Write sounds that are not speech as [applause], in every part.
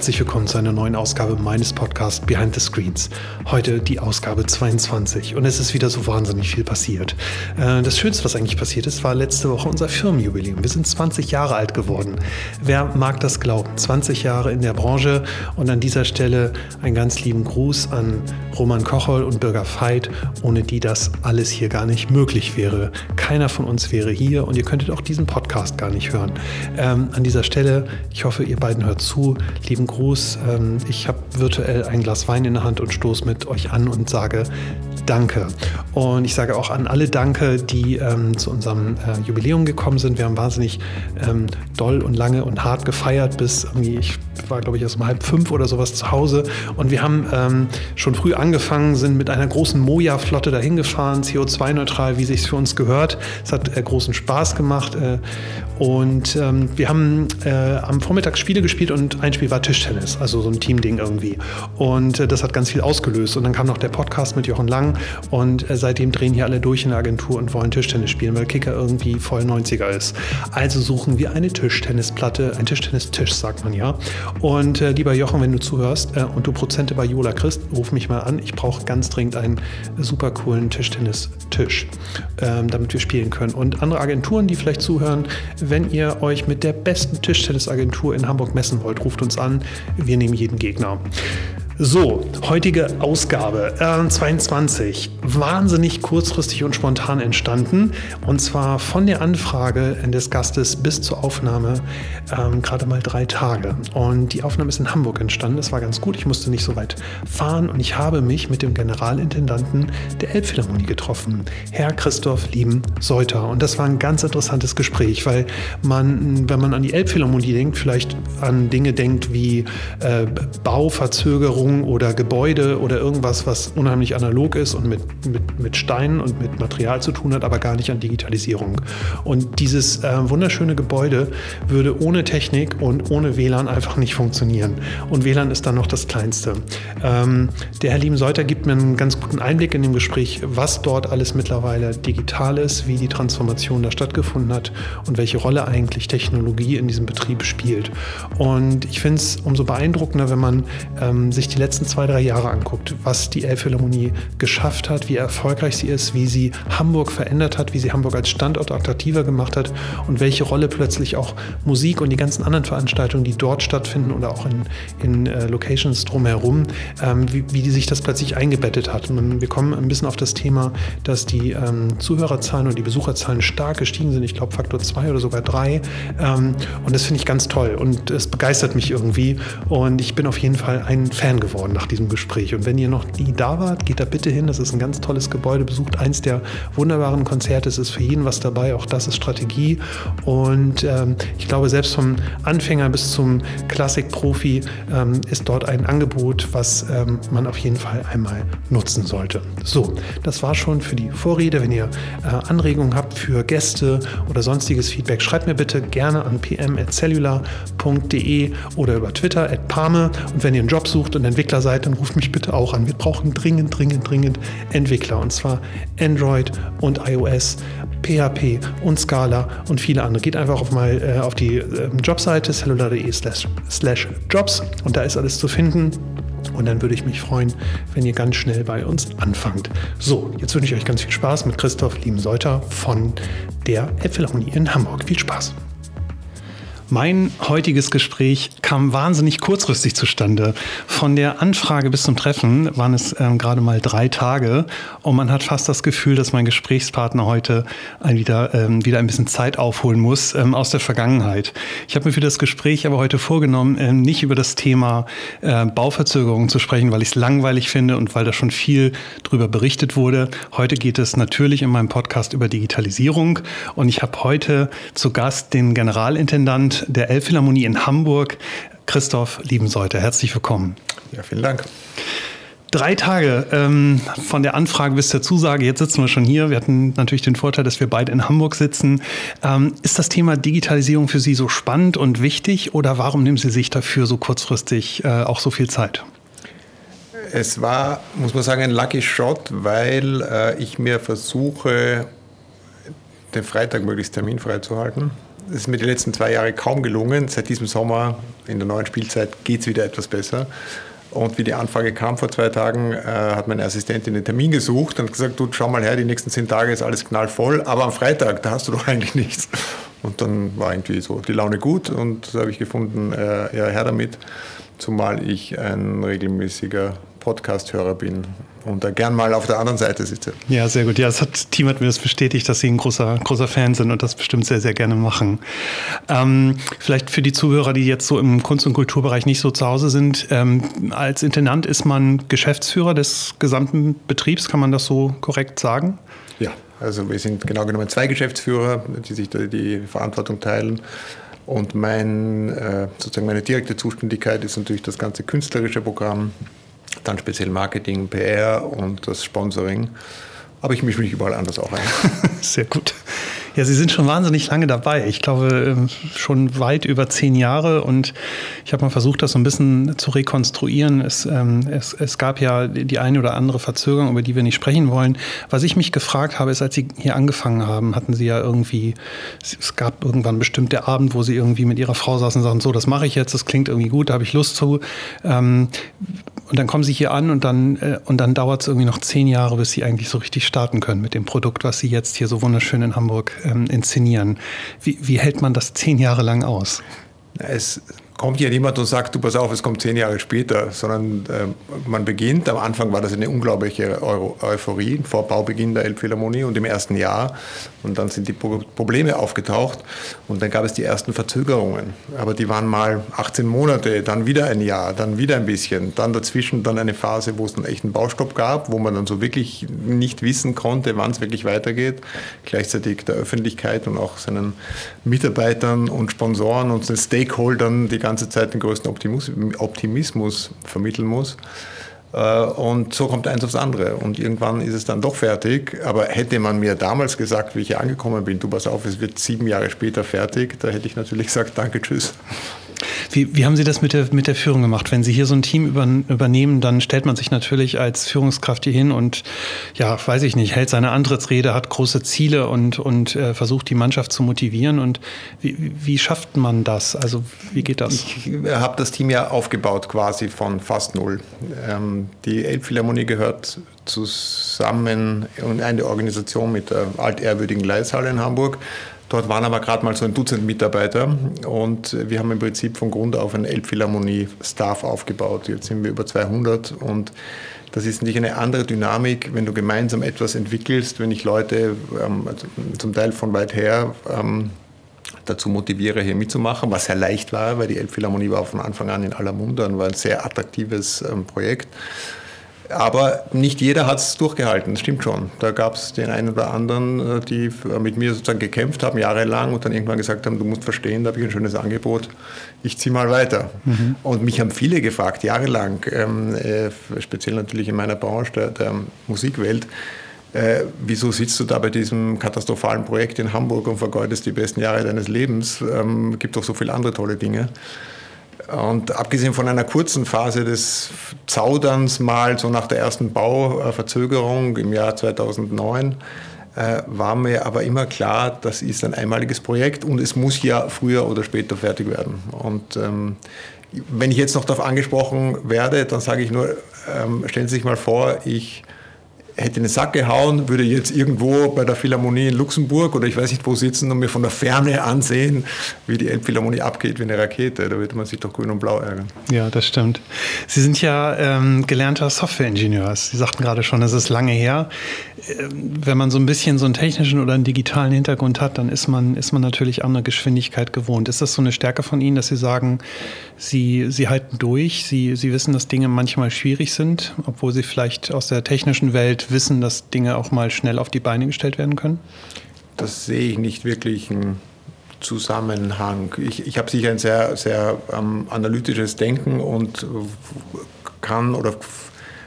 Herzlich willkommen zu einer neuen Ausgabe meines Podcasts Behind the Screens. Heute die Ausgabe 22 und es ist wieder so wahnsinnig viel passiert. Äh, das Schönste, was eigentlich passiert ist, war letzte Woche unser Firmenjubiläum. Wir sind 20 Jahre alt geworden. Wer mag das glauben? 20 Jahre in der Branche und an dieser Stelle einen ganz lieben Gruß an Roman Kochol und Bürger Veit, ohne die das alles hier gar nicht möglich wäre. Keiner von uns wäre hier und ihr könntet auch diesen Podcast gar nicht hören. Ähm, an dieser Stelle, ich hoffe, ihr beiden hört zu. Lieben Gruß. Ähm, ich habe virtuell ein Glas Wein in der Hand und stoße mit euch an und sage Danke. Und ich sage auch an alle Danke, die ähm, zu unserem äh, Jubiläum gekommen sind. Wir haben wahnsinnig ähm, doll und lange und hart gefeiert, bis irgendwie, ich war glaube ich erst um halb fünf oder sowas zu Hause. Und wir haben ähm, schon früh angefangen, sind mit einer großen Moja-Flotte dahin gefahren, CO2-neutral, wie sich für uns gehört. Es hat äh, großen Spaß gemacht. Äh, und ähm, wir haben äh, am Vormittag Spiele gespielt und ein Spiel war Tischtennis, also so ein Teamding irgendwie. Und äh, das hat ganz viel ausgelöst. Und dann kam noch der Podcast mit Jochen Lang und äh, seitdem drehen hier alle durch in der Agentur und wollen Tischtennis spielen, weil Kicker irgendwie voll 90er ist. Also suchen wir eine Tischtennisplatte, ein Tischtennistisch, sagt man ja. Und äh, lieber Jochen, wenn du zuhörst äh, und du Prozente bei Jola kriegst, ruf mich mal an. Ich brauche ganz dringend einen super coolen Tischtennistisch, ähm, damit wir spielen können. Und andere Agenturen, die vielleicht zuhören, wenn ihr euch mit der besten Tischtennisagentur in Hamburg messen wollt, ruft uns an. Wir nehmen jeden Gegner. So, heutige Ausgabe äh, 22. Wahnsinnig kurzfristig und spontan entstanden. Und zwar von der Anfrage des Gastes bis zur Aufnahme ähm, gerade mal drei Tage. Und die Aufnahme ist in Hamburg entstanden. Das war ganz gut. Ich musste nicht so weit fahren. Und ich habe mich mit dem Generalintendanten der Elbphilharmonie getroffen, Herr Christoph Lieben Seuter. Und das war ein ganz interessantes Gespräch, weil man, wenn man an die Elbphilharmonie denkt, vielleicht an Dinge denkt wie äh, Bauverzögerung, Wohnungen oder Gebäude oder irgendwas, was unheimlich analog ist und mit, mit, mit Steinen und mit Material zu tun hat, aber gar nicht an Digitalisierung. Und dieses äh, wunderschöne Gebäude würde ohne Technik und ohne WLAN einfach nicht funktionieren. Und WLAN ist dann noch das Kleinste. Ähm, der Herr Lieben-Seuter gibt mir einen ganz guten Einblick in dem Gespräch, was dort alles mittlerweile digital ist, wie die Transformation da stattgefunden hat und welche Rolle eigentlich Technologie in diesem Betrieb spielt. Und ich finde es umso beeindruckender, wenn man ähm, sich die letzten zwei, drei Jahre anguckt, was die Elbphilharmonie geschafft hat, wie erfolgreich sie ist, wie sie Hamburg verändert hat, wie sie Hamburg als Standort attraktiver gemacht hat und welche Rolle plötzlich auch Musik und die ganzen anderen Veranstaltungen, die dort stattfinden oder auch in, in äh, Locations drumherum, ähm, wie, wie sich das plötzlich eingebettet hat. Und wir kommen ein bisschen auf das Thema, dass die ähm, Zuhörerzahlen und die Besucherzahlen stark gestiegen sind. Ich glaube Faktor zwei oder sogar drei. Ähm, und das finde ich ganz toll und es begeistert mich irgendwie. Und ich bin auf jeden Fall ein Fan geworden nach diesem Gespräch. Und wenn ihr noch nie da wart, geht da bitte hin. Das ist ein ganz tolles Gebäude. Besucht eins der wunderbaren Konzerte. Es ist für jeden was dabei. Auch das ist Strategie. Und ähm, ich glaube, selbst vom Anfänger bis zum Klassikprofi ähm, ist dort ein Angebot, was ähm, man auf jeden Fall einmal nutzen sollte. So, das war schon für die Vorrede. Wenn ihr äh, Anregungen habt für Gäste oder sonstiges Feedback, schreibt mir bitte gerne an pm.cellular.de oder über Twitter at Pame. Und wenn ihr einen Job sucht und Entwickler seid, dann ruft mich bitte auch an. Wir brauchen dringend, dringend, dringend Entwickler. Und zwar Android und iOS, PHP und Scala und viele andere. Geht einfach auf, mal, äh, auf die äh, Jobseite cellular.de slash, slash jobs und da ist alles zu finden. Und dann würde ich mich freuen, wenn ihr ganz schnell bei uns anfangt. So, jetzt wünsche ich euch ganz viel Spaß mit Christoph Lieben-Seuter von der Elbphilharmonie in Hamburg. Viel Spaß! Mein heutiges Gespräch kam wahnsinnig kurzfristig zustande. Von der Anfrage bis zum Treffen waren es ähm, gerade mal drei Tage und man hat fast das Gefühl, dass mein Gesprächspartner heute wieder, ähm, wieder ein bisschen Zeit aufholen muss ähm, aus der Vergangenheit. Ich habe mir für das Gespräch aber heute vorgenommen, ähm, nicht über das Thema äh, Bauverzögerungen zu sprechen, weil ich es langweilig finde und weil da schon viel drüber berichtet wurde. Heute geht es natürlich in meinem Podcast über Digitalisierung und ich habe heute zu Gast den Der Elbphilharmonie in Hamburg, Christoph Liebenseuter. Herzlich willkommen. Ja, vielen Dank. Drei Tage ähm, von der Anfrage bis zur Zusage. Jetzt sitzen wir schon hier. Wir hatten natürlich den Vorteil, dass wir beide in Hamburg sitzen. Ähm, ist das Thema Digitalisierung für Sie so spannend und wichtig oder warum nehmen Sie sich dafür so kurzfristig äh, auch so viel Zeit? Es war, muss man sagen, ein Lucky Shot, weil äh, ich mir versuche, den Freitag möglichst terminfrei zu halten Das ist mir die letzten zwei Jahre kaum gelungen. Seit diesem Sommer in der neuen Spielzeit geht es wieder etwas besser. Und wie die Anfrage kam vor zwei Tagen, äh, hat meine Assistentin den Termin gesucht und gesagt, du schau mal her, die nächsten zehn Tage ist alles knallvoll, aber am Freitag, da hast du doch [laughs] eigentlich nichts. Und dann war irgendwie so die Laune gut und da habe ich gefunden, äh, ja, her damit, zumal ich ein regelmäßiger Podcast-Hörer bin und da gern mal auf der anderen Seite sitze. Ja, sehr gut. Ja, das hat, Team hat mir das bestätigt, dass Sie ein großer, großer Fan sind und das bestimmt sehr, sehr gerne machen. Ähm, vielleicht für die Zuhörer, die jetzt so im Kunst- und Kulturbereich nicht so zu Hause sind, ähm, als Intendant ist man Geschäftsführer des gesamten Betriebs, kann man das so korrekt sagen? Ja, also wir sind genau genommen zwei Geschäftsführer, die sich die Verantwortung teilen. Und mein, äh, sozusagen meine direkte Zuständigkeit ist natürlich das ganze künstlerische Programm dann speziell Marketing, PR und das Sponsoring. Aber ich mische mich überall anders auch ein. [laughs] Sehr gut. Ja, Sie sind schon wahnsinnig lange dabei. Ich glaube, ähm, schon weit über zehn Jahre. Und ich habe mal versucht, das so ein bisschen zu rekonstruieren. Es, ähm, es, es gab ja die eine oder andere Verzögerung, über die wir nicht sprechen wollen. Was ich mich gefragt habe, ist, als Sie hier angefangen haben, hatten Sie ja irgendwie, es gab irgendwann bestimmt der Abend, wo Sie irgendwie mit Ihrer Frau saßen und sagten, so, das mache ich jetzt, das klingt irgendwie gut, da habe ich Lust zu. Ähm, und dann kommen Sie hier an und dann, äh, dann dauert es irgendwie noch zehn Jahre, bis Sie eigentlich so richtig starten können mit dem Produkt, was Sie jetzt hier so wunderschön in Hamburg ähm, inszenieren. Wie, wie hält man das zehn Jahre lang aus? Es kommt ja niemand und sagt, du pass auf, es kommt zehn Jahre später, sondern äh, man beginnt. Am Anfang war das eine unglaubliche Eu Euphorie vor Baubeginn der Elbphilharmonie und im ersten Jahr. Und dann sind die Pro Probleme aufgetaucht und dann gab es die ersten Verzögerungen. Aber die waren mal 18 Monate, dann wieder ein Jahr, dann wieder ein bisschen. Dann dazwischen dann eine Phase, wo es einen echten Baustopp gab, wo man dann so wirklich nicht wissen konnte, wann es wirklich weitergeht. Gleichzeitig der Öffentlichkeit und auch seinen Mitarbeitern und Sponsoren und den Stakeholdern die ganze Zeit den größten Optimismus vermitteln muss. Äh, und so kommt eins aufs andere. Und irgendwann ist es dann doch fertig. Aber hätte man mir damals gesagt, wie ich hier angekommen bin, du pass auf, es wird sieben Jahre später fertig, da hätte ich natürlich gesagt, danke, tschüss. Wie, wie haben Sie das mit der, mit der Führung gemacht? Wenn Sie hier so ein Team über, übernehmen, dann stellt man sich natürlich als Führungskraft hier hin und, ja, weiß ich nicht, hält seine Antrittsrede, hat große Ziele und, und äh, versucht, die Mannschaft zu motivieren. Und wie, wie schafft man das? Also, wie geht das? Ich habe das Team ja aufgebaut quasi von fast null. Ähm, die Elbphilharmonie gehört zusammen in eine Organisation mit der altehrwürdigen Leishalle in Hamburg. Dort waren aber gerade mal so ein Dutzend Mitarbeiter und wir haben im Prinzip von Grund auf einen Elbphilharmonie-Staff aufgebaut. Jetzt sind wir über 200 und das ist nicht eine andere Dynamik, wenn du gemeinsam etwas entwickelst, wenn ich Leute ähm, also zum Teil von weit her ähm, dazu motiviere, hier mitzumachen, was sehr leicht war, weil die Elbphilharmonie war von Anfang an in aller Munde und war ein sehr attraktives ähm, Projekt. Aber nicht jeder hat es durchgehalten, das stimmt schon. Da gab es den einen oder anderen, äh, die mit mir sozusagen gekämpft haben, jahrelang und dann irgendwann gesagt haben, du musst verstehen, da habe ich ein schönes Angebot, ich ziehe mal weiter. Mhm. Und mich haben viele gefragt, jahrelang, ähm, äh, speziell natürlich in meiner Branche, der, der Musikwelt, äh, wieso sitzt du da bei diesem katastrophalen Projekt in Hamburg und vergeudest die besten Jahre deines Lebens? Ähm, gibt doch so viele andere tolle Dinge. Und abgesehen von einer kurzen Phase des Zauderns mal so nach der ersten Bauverzögerung im Jahr 2009, äh, war mir aber immer klar, das ist ein einmaliges Projekt und es muss ja früher oder später fertig werden. Und ähm, wenn ich jetzt noch darauf angesprochen werde, dann sage ich nur, ähm, stellen Sie sich mal vor, ich hätte in den Sack gehauen, würde jetzt irgendwo bei der Philharmonie in Luxemburg oder ich weiß nicht wo sitzen und mir von der Ferne ansehen, wie die Elbphilharmonie abgeht wie eine Rakete. Da würde man sich doch grün und blau ärgern. Ja, das stimmt. Sie sind ja ähm, gelernter Softwareingenieur. Sie sagten gerade schon, das ist lange her. Ähm, wenn man so ein bisschen so einen technischen oder einen digitalen Hintergrund hat, dann ist man, ist man natürlich andere Geschwindigkeit gewohnt. Ist das so eine Stärke von Ihnen, dass Sie sagen, Sie, Sie halten durch, Sie, Sie wissen, dass Dinge manchmal schwierig sind, obwohl Sie vielleicht aus der technischen Welt wissen, dass Dinge auch mal schnell auf die Beine gestellt werden können? Das sehe ich nicht wirklich einen Zusammenhang. Ich, ich habe sicher ein sehr, sehr ähm, analytisches Denken und kann oder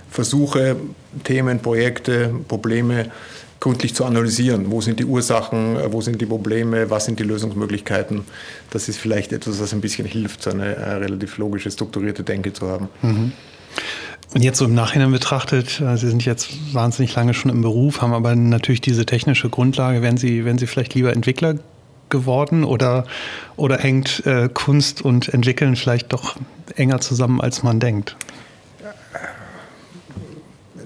versuche Themen, Projekte, Probleme gründlich zu analysieren. Wo sind die Ursachen, wo sind die Probleme, was sind die Lösungsmöglichkeiten? Das ist vielleicht etwas, was ein bisschen hilft, so eine äh, relativ logische, strukturierte Denke zu haben. Mhm. Und jetzt so im Nachhinein betrachtet, äh, Sie sind jetzt wahnsinnig lange schon im Beruf, haben aber natürlich diese technische Grundlage. Wären Sie, wären Sie vielleicht lieber Entwickler geworden oder, oder hängt äh, Kunst und Entwickeln vielleicht doch enger zusammen, als man denkt?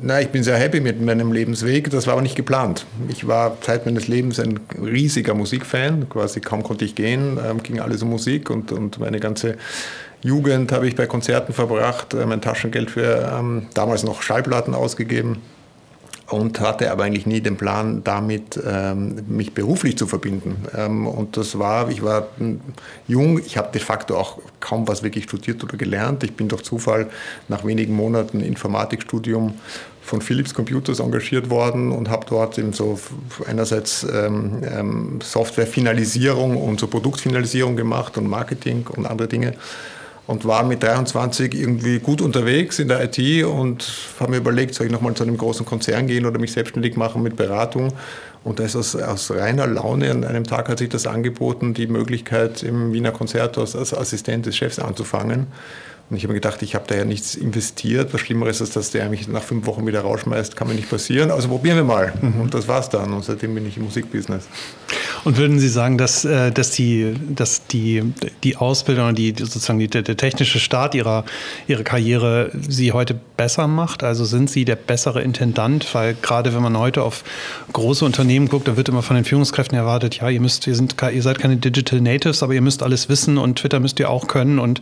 Na, ich bin sehr happy mit meinem Lebensweg. Das war aber nicht geplant. Ich war Zeit meines Lebens ein riesiger Musikfan. Quasi kaum konnte ich gehen, ähm, ging alles um Musik und, und meine ganze Jugend habe ich bei Konzerten verbracht, äh, mein Taschengeld für ähm, damals noch Schallplatten ausgegeben und hatte aber eigentlich nie den Plan, damit ähm, mich beruflich zu verbinden. Ähm, und das war, ich war jung, ich habe de facto auch kaum was wirklich studiert oder gelernt. Ich bin durch Zufall nach wenigen Monaten Informatikstudium von Philips Computers engagiert worden und habe dort eben so einerseits ähm, ähm, Softwarefinalisierung und so Produktfinalisierung gemacht und Marketing und andere Dinge und war mit 23 irgendwie gut unterwegs in der IT und habe mir überlegt, soll ich nochmal zu einem großen Konzern gehen oder mich selbstständig machen mit Beratung. Und da ist aus, aus reiner Laune an einem Tag hat sich das angeboten, die Möglichkeit im Wiener Konzerthaus als Assistent des Chefs anzufangen. Und ich habe mir gedacht, ich habe da ja nichts investiert. Was Schlimmeres ist, dass der mich nach fünf Wochen wieder rausschmeißt, kann mir nicht passieren. Also probieren wir mal. Mhm. Und das war's dann. Und seitdem bin ich im Musikbusiness. Und würden Sie sagen, dass, äh, dass, die, dass die, die Ausbildung die, sozusagen die, der technische Start Ihrer, Ihrer Karriere Sie heute besser macht? Also sind Sie der bessere Intendant? Weil gerade wenn man heute auf große Unternehmen guckt, da wird immer von den Führungskräften erwartet, ja, ihr müsst, ihr, sind, ihr seid keine Digital Natives, aber ihr müsst alles wissen und Twitter müsst ihr auch können. Und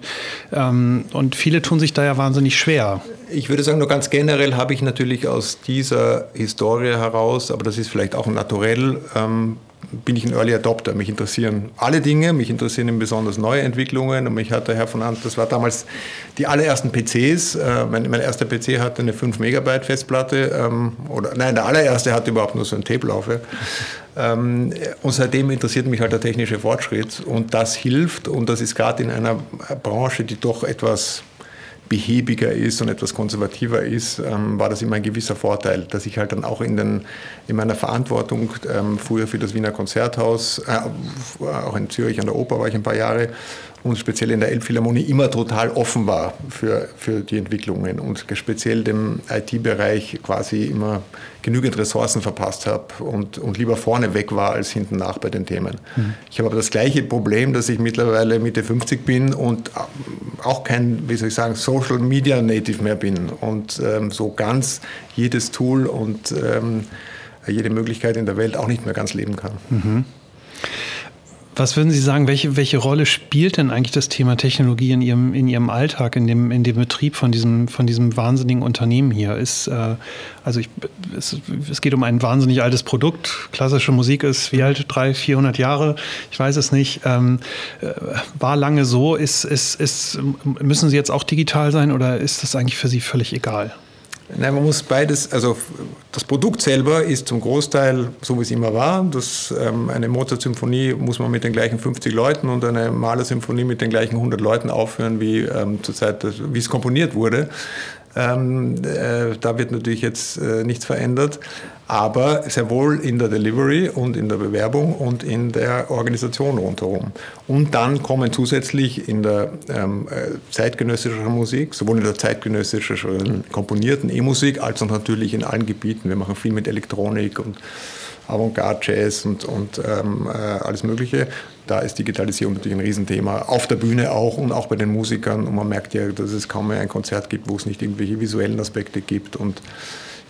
ähm, und viele tun sich da ja wahnsinnig schwer. Ich würde sagen, nur ganz generell habe ich natürlich aus dieser Historie heraus, aber das ist vielleicht auch naturell, ähm, bin ich ein Early Adopter. Mich interessieren alle Dinge, mich interessieren besonders neue Entwicklungen. Und mich hat der Herr von Ant, das war damals die allerersten PCs. Äh, mein, mein, erster PC hatte eine 5 Megabyte Festplatte. Ähm, oder, nein, der allererste hatte überhaupt nur so ein Tape-Laufwerk. Ähm, und seitdem interessiert mich halt der technische Fortschritt. Und das hilft. Und das ist gerade in einer Branche, die doch etwas behäbiger ist und etwas konservativer ist, ähm, war das immer ein gewisser Vorteil, dass ich halt dann auch in, den, in meiner Verantwortung ähm, früher für das Wiener Konzerthaus, äh, auch in Zürich an der Oper war ich ein paar Jahre und speziell in der Elbphilharmonie immer total offen war für, für die Entwicklungen und speziell dem IT-Bereich quasi immer genügend Ressourcen verpasst habe und, und lieber vorne weg war als hinten nach bei den Themen. Mhm. Ich habe aber das gleiche Problem, dass ich mittlerweile Mitte 50 bin und auch kein, wie soll ich sagen, Social Media Native mehr bin und ähm, so ganz jedes Tool und ähm, jede Möglichkeit in der Welt auch nicht mehr ganz leben kann. Mhm. Was würden Sie sagen, welche, welche Rolle spielt denn eigentlich das Thema Technologie in Ihrem, in Ihrem Alltag, in dem, in dem Betrieb von diesem, von diesem wahnsinnigen Unternehmen hier? Ist, äh, also ich, es, es geht um ein wahnsinnig altes Produkt. Klassische Musik ist wie alt? 300, 400 Jahre? Ich weiß es nicht. Ähm, äh, war lange so. Ist, ist, ist, müssen Sie jetzt auch digital sein oder ist das eigentlich für Sie völlig egal? Nein, man muss beides, also das Produkt selber ist zum Großteil so, wie es immer war. Das, ähm, eine Mozart-Symphonie muss man mit den gleichen 50 Leuten und eine Mahler-Symphonie mit den gleichen 100 Leuten aufhören, wie ähm, zur Zeit, wie es komponiert wurde. Ähm, äh, da wird natürlich jetzt äh, nichts verändert, aber sehr wohl in der Delivery und in der Bewerbung und in der Organisation rundherum. Und dann kommen zusätzlich in der ähm, äh, zeitgenössischen Musik, sowohl in der zeitgenössischen komponierten E-Musik als auch natürlich in allen Gebieten. Wir machen viel mit Elektronik und Avantgarde-Jazz und, und ähm, äh, alles Mögliche. Da ist Digitalisierung natürlich ein Riesenthema. Auf der Bühne auch und auch bei den Musikern. Und man merkt ja, dass es kaum mehr ein Konzert gibt, wo es nicht irgendwelche visuellen Aspekte gibt. Und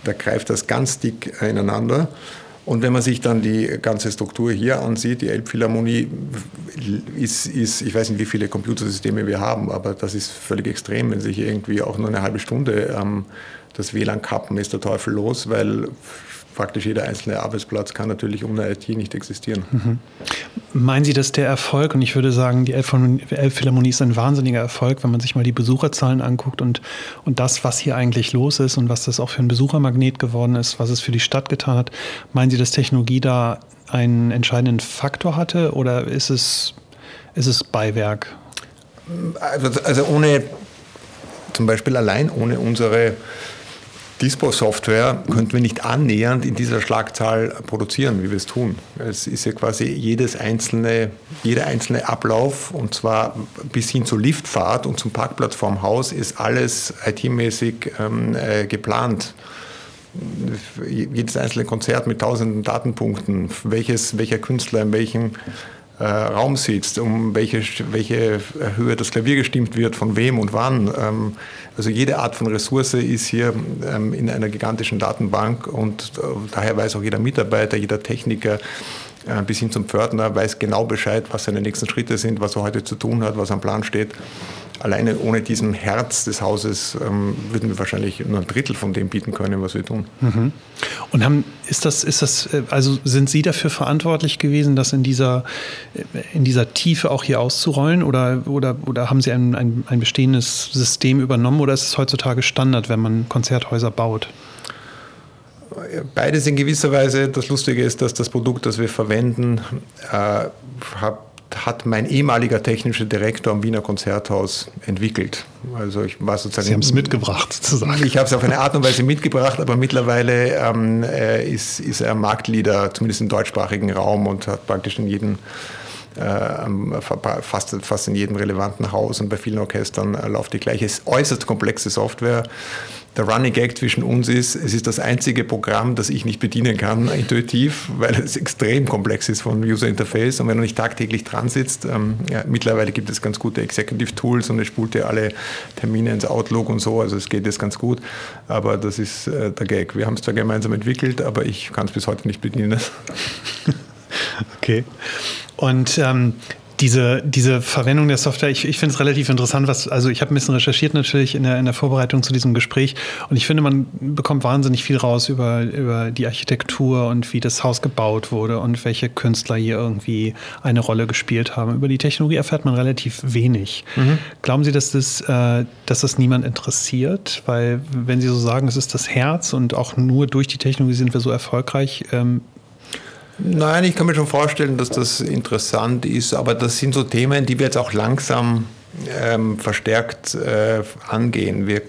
da greift das ganz dick ineinander. Und wenn man sich dann die ganze Struktur hier ansieht, die Elbphilharmonie ist, ist, ich weiß nicht, wie viele Computersysteme wir haben, aber das ist völlig extrem, wenn sich irgendwie auch nur eine halbe Stunde ähm, das WLAN kappen, ist der Teufel los, weil praktisch jeder einzelne Arbeitsplatz kann natürlich ohne IT nicht existieren. Mhm. Meinen Sie, dass der Erfolg, und ich würde sagen, die Elbphilharmonie ist ein wahnsinniger Erfolg, wenn man sich mal die Besucherzahlen anguckt und, und das, was hier eigentlich los ist und was das auch für ein Besuchermagnet geworden ist, was es für die Stadt getan hat. Meinen Sie, dass Technologie da einen entscheidenden Faktor hatte oder ist es, ist es Beiwerk? Also, also ohne, zum Beispiel allein ohne unsere Dispo-Software könnten wir nicht annähernd in dieser Schlagzahl produzieren, wie wir es tun. Es ist ja quasi jedes einzelne, jeder einzelne Ablauf, und zwar bis hin zur Liftfahrt und zum Parkplatz vorm Haus, ist alles IT-mäßig ähm, äh, geplant. Jedes einzelne Konzert mit tausenden Datenpunkten, welches, welcher Künstler in welchem äh, Raum sitzt, um welche, welche Höhe das Klavier gestimmt wird, von wem und wann. Ähm, also jede Art von Ressource ist hier ähm, in einer gigantischen Datenbank und äh, daher weiß auch jeder Mitarbeiter, jeder Techniker, bis hin zum Pförtner weiß genau Bescheid, was seine nächsten Schritte sind, was er heute zu tun hat, was am Plan steht. Alleine ohne diesem Herz des Hauses ähm, würden wir wahrscheinlich nur ein Drittel von dem bieten können, was wir tun. Mhm. Und haben, ist das, ist das, äh, also sind Sie dafür verantwortlich gewesen, das in dieser, äh, in dieser Tiefe auch hier auszurollen oder, oder, oder haben Sie ein, ein, ein bestehendes System übernommen oder ist es heutzutage Standard, wenn man Konzerthäuser baut? Beides in gewisser Weise. Das Lustige ist, dass das Produkt, das wir verwenden, äh, hat mein ehemaliger technischer Direktor am Wiener Konzerthaus entwickelt. Also ich war sozusagen. Sie haben es mitgebracht, sozusagen. Ich habe es auf eine Art und Weise mitgebracht, aber mittlerweile ähm, äh, ist, ist er Marktleader, zumindest im deutschsprachigen Raum und hat praktisch in jedem äh, fast, fast in jedem relevanten Haus und bei vielen Orchestern äh, läuft die gleiche äußerst komplexe Software der Running Gag zwischen uns ist, es ist das einzige Programm, das ich nicht bedienen kann, intuitiv, weil es extrem komplex ist von User Interface und wenn du nicht tagtäglich dran sitzt, ähm, ja, mittlerweile gibt es ganz gute Executive Tools und es spult dir alle Termine ins Outlook und so, also es geht jetzt ganz gut, aber das ist äh, der Gag. Wir haben es zwar gemeinsam entwickelt, aber ich kann es bis heute nicht bedienen. [laughs] okay. Und ähm, diese, diese Verwendung der Software, ich, ich finde es relativ interessant, was, also ich habe ein bisschen recherchiert natürlich in der, in der Vorbereitung zu diesem Gespräch und ich finde, man bekommt wahnsinnig viel raus über, über die Architektur und wie das Haus gebaut wurde und welche Künstler hier irgendwie eine Rolle gespielt haben. Über die Technologie erfährt man relativ wenig. Mhm. Glauben Sie, dass das, äh, dass das niemand interessiert? Weil, wenn Sie so sagen, es ist das Herz und auch nur durch die Technologie sind wir so erfolgreich, ähm, Nein, ich kann mir schon vorstellen, dass das interessant ist, aber das sind so Themen, die wir jetzt auch langsam ähm, verstärkt äh, angehen. Wir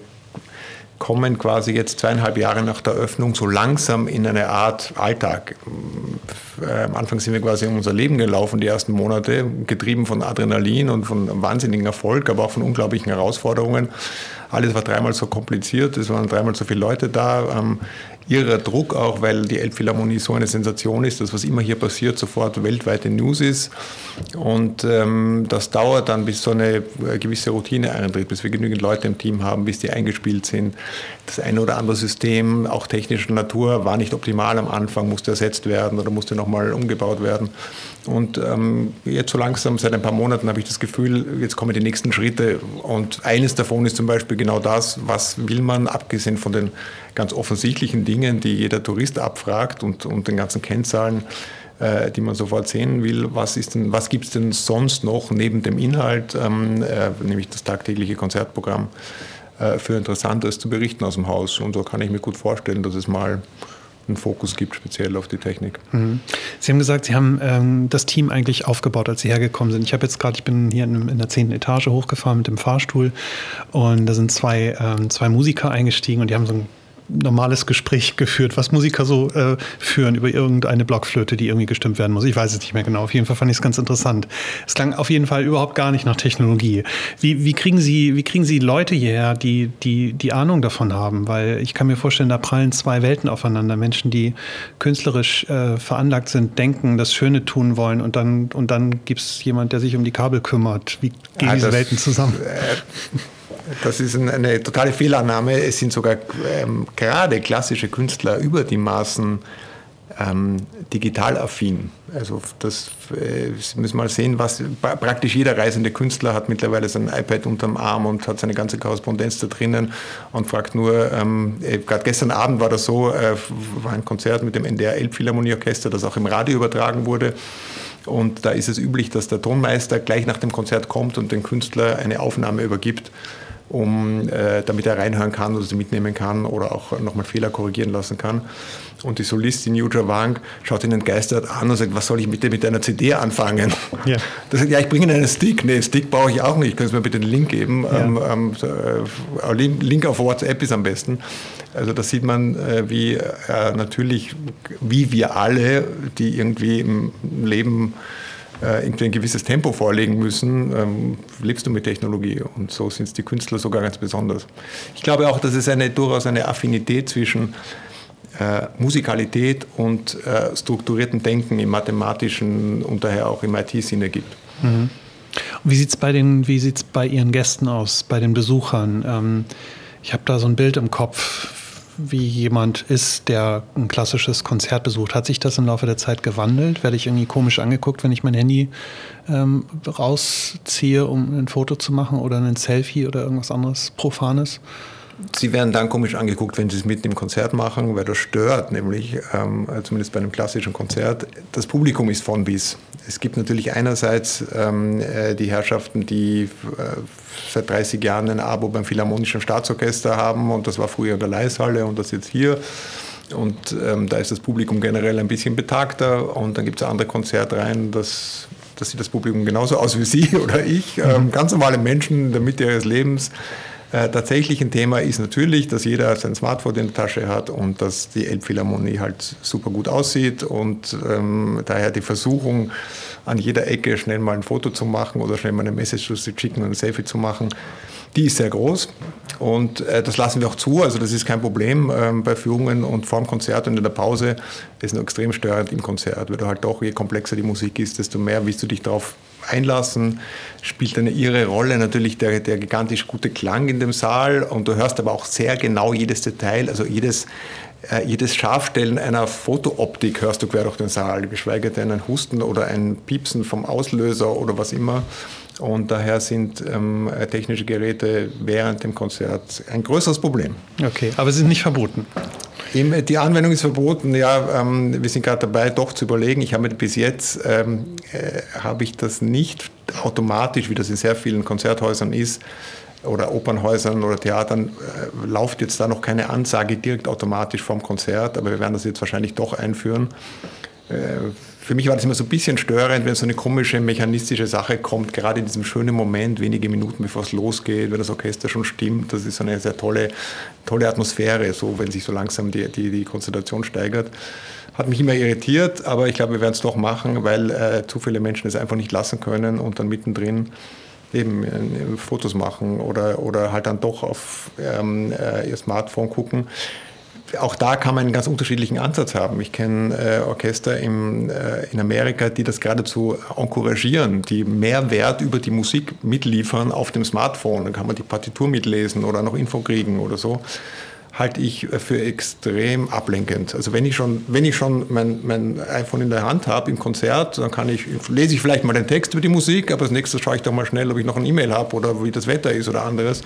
kommen quasi jetzt zweieinhalb Jahre nach der Öffnung so langsam in eine Art Alltag. Äh, am Anfang sind wir quasi um unser Leben gelaufen, die ersten Monate, getrieben von Adrenalin und von wahnsinnigen Erfolg, aber auch von unglaublichen Herausforderungen. Alles war dreimal so kompliziert, es waren dreimal so viele Leute da. Ähm, irrer Druck auch, weil die Elbphilharmonie so eine Sensation ist, dass was immer hier passiert, sofort weltweite News ist. Und ähm, das dauert dann, bis so eine äh, gewisse Routine eintritt, bis wir genügend Leute im Team haben, bis die eingespielt sind. Das eine oder andere System, auch technischer Natur, war nicht optimal am Anfang, musste ersetzt werden oder musste nochmal umgebaut werden. Und ähm, jetzt so langsam, seit ein paar Monaten, habe ich das Gefühl, jetzt kommen die nächsten Schritte. Und eines davon ist zum Beispiel genau das, was will man, abgesehen von den ganz offensichtlichen Dingen, die jeder Tourist abfragt und, und den ganzen Kennzahlen, äh, die man sofort sehen will, was, was gibt es denn sonst noch neben dem Inhalt, ähm, äh, nämlich das tagtägliche Konzertprogramm, für Interessantes zu berichten aus dem Haus. Und so kann ich mir gut vorstellen, dass es mal einen Fokus gibt, speziell auf die Technik. Mhm. Sie haben gesagt, Sie haben ähm, das Team eigentlich aufgebaut, als Sie hergekommen sind. Ich habe jetzt gerade, ich bin hier in, in der zehnten Etage hochgefahren mit dem Fahrstuhl und da sind zwei, ähm, zwei Musiker eingestiegen und die haben so ein normales Gespräch geführt, was Musiker so äh, führen über irgendeine Blockflöte, die irgendwie gestimmt werden muss. Ich weiß es nicht mehr genau. Auf jeden Fall fand ich es ganz interessant. Es klang auf jeden Fall überhaupt gar nicht nach Technologie. Wie, wie, kriegen, Sie, wie kriegen Sie Leute hierher, die, die die Ahnung davon haben? Weil ich kann mir vorstellen, da prallen zwei Welten aufeinander. Menschen, die künstlerisch äh, veranlagt sind, denken, das Schöne tun wollen und dann, und dann gibt es jemand, der sich um die Kabel kümmert. Wie gehen ja, diese Welten zusammen? [laughs] Äh, das ist eine totale Fehlannahme. Es sind sogar ähm, gerade klassische Künstler über die Maßen ähm, digital affin. Also das äh, Sie müssen mal sehen, was praktisch jeder reisende Künstler hat mittlerweile sein iPad unterm Arm und hat seine ganze Korrespondenz da drinnen und fragt nur, ähm, äh, gerade gestern Abend war das so, äh, war ein Konzert mit dem NDR Elbphilharmonieorchester, das auch im Radio übertragen wurde. Und da ist es üblich, dass der Tonmeister gleich nach dem Konzert kommt und den Künstler eine Aufnahme übergibt um, äh, damit er reinhören kann oder sie mitnehmen kann oder auch nochmal Fehler korrigieren lassen kann. Und die Solistin Yuja Wang schaut ihn entgeistert an und sagt, was soll ich mit, mit einer CD anfangen? Ja. [laughs] Das sagt, ja, ich bringe Ihnen einen Stick. Nee, einen Stick brauche ich auch nicht. Können Sie mir bitte den Link geben? Ja. Ähm, ähm, äh, Link auf WhatsApp ist am besten. Also da sieht man, äh, wie äh, natürlich, wie wir alle, die irgendwie im Leben äh, irgendwie ein gewisses Tempo vorlegen müssen, ähm, lebst du mit Technologie. Und so sind es die Künstler sogar ganz besonders. Ich glaube auch, dass es eine, durchaus eine Affinität zwischen äh, Musikalität und äh, strukturierten Denken im mathematischen und daher auch im IT-Sinne gibt. Mhm. wie sieht es bei, bei Ihren Gästen aus, bei den Besuchern? Ähm, ich habe da so ein Bild im Kopf, wie jemand ist, der ein klassisches Konzert besucht. Hat sich das im Laufe der Zeit gewandelt? Werde ich irgendwie komisch angeguckt, wenn ich mein Handy ähm, rausziehe, um ein Foto zu machen oder ein Selfie oder irgendwas anderes Profanes? Sie werden dann komisch angeguckt, wenn Sie es mitten im Konzert machen, weil das stört, nämlich ähm, zumindest bei einem klassischen Konzert. Das Publikum ist von bis. Es gibt natürlich einerseits ähm, äh, die Herrschaften, die äh, seit 30 Jahren ein Abo beim Philharmonischen Staatsorchester haben und das war früher in der Leishalle und das jetzt hier. Und ähm, da ist das Publikum generell ein bisschen betagter und dann gibt es andere Konzertreihen, das, das sieht das Publikum genauso aus wie Sie [laughs] oder ich, ähm, mhm. ganz normale Menschen in der Mitte ihres Lebens äh, tatsächlich ein Thema ist natürlich, dass jeder sein Smartphone in der Tasche hat und dass die Elbphilharmonie halt super gut aussieht und ähm, daher die Versuchung, an jeder Ecke schnell mal ein Foto zu machen oder schnell mal eine Message zu schicken und ein Selfie zu machen, die ist sehr groß und äh, das lassen wir auch zu. Also das ist kein Problem ähm, bei Führungen und vor dem Konzert und in der Pause ist nur extrem störend im Konzert, weil du halt doch, je komplexer die Musik ist, desto mehr willst du dich darauf einlassen, spielt eine ihre Rolle natürlich der, der gigantisch gute Klang in dem Saal und du hörst aber auch sehr genau jedes Detail, also jedes, äh, jedes Scharfstellen einer Fotooptik hörst du quer durch den Saal, geschweige denn ein Husten oder ein Piepsen vom Auslöser oder was immer. Und daher sind ähm, technische Geräte während dem Konzert ein größeres Problem. Okay, aber sie sind nicht verboten. Die Anwendung ist verboten. Ja, ähm, wir sind gerade dabei, doch zu überlegen. Ich habe bis jetzt ähm, äh, habe ich das nicht automatisch, wie das in sehr vielen Konzerthäusern ist oder Opernhäusern oder Theatern, äh, läuft jetzt da noch keine Ansage direkt automatisch vom Konzert, aber wir werden das jetzt wahrscheinlich doch einführen. Äh, für mich war das immer so ein bisschen störend, wenn so eine komische mechanistische Sache kommt, gerade in diesem schönen Moment, wenige Minuten bevor es losgeht, wenn das Orchester schon stimmt. Das ist so eine sehr tolle, tolle Atmosphäre, so wenn sich so langsam die, die, die Konzentration steigert. Hat mich immer irritiert, aber ich glaube, wir werden es doch machen, weil äh, zu viele Menschen es einfach nicht lassen können und dann mittendrin eben äh, Fotos machen oder, oder halt dann doch auf ähm, äh, ihr Smartphone gucken auch da kann man einen ganz unterschiedlichen Ansatz haben. Ich kenne äh, Orchester im, äh, in Amerika, die das geradezu encouragieren, die mehr Wert über die Musik mitliefern auf dem Smartphone. Dann kann man die Partitur mitlesen oder noch Info kriegen oder so. Halte ich für extrem ablenkend. Also wenn ich schon, wenn ich schon mein, mein iPhone in der Hand habe im Konzert, dann kann ich, lese ich vielleicht mal den Text über die Musik, aber als nächstes schaue ich doch mal schnell, ob ich noch ein E-Mail habe oder wie das Wetter ist oder anderes.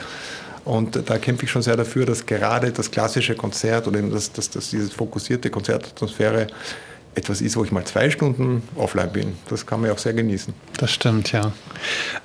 Und da kämpfe ich schon sehr dafür, dass gerade das klassische Konzert oder das, das, das, diese fokussierte Konzertatmosphäre etwas ist, wo ich mal zwei Stunden offline bin. Das kann man ja auch sehr genießen. Das stimmt, ja.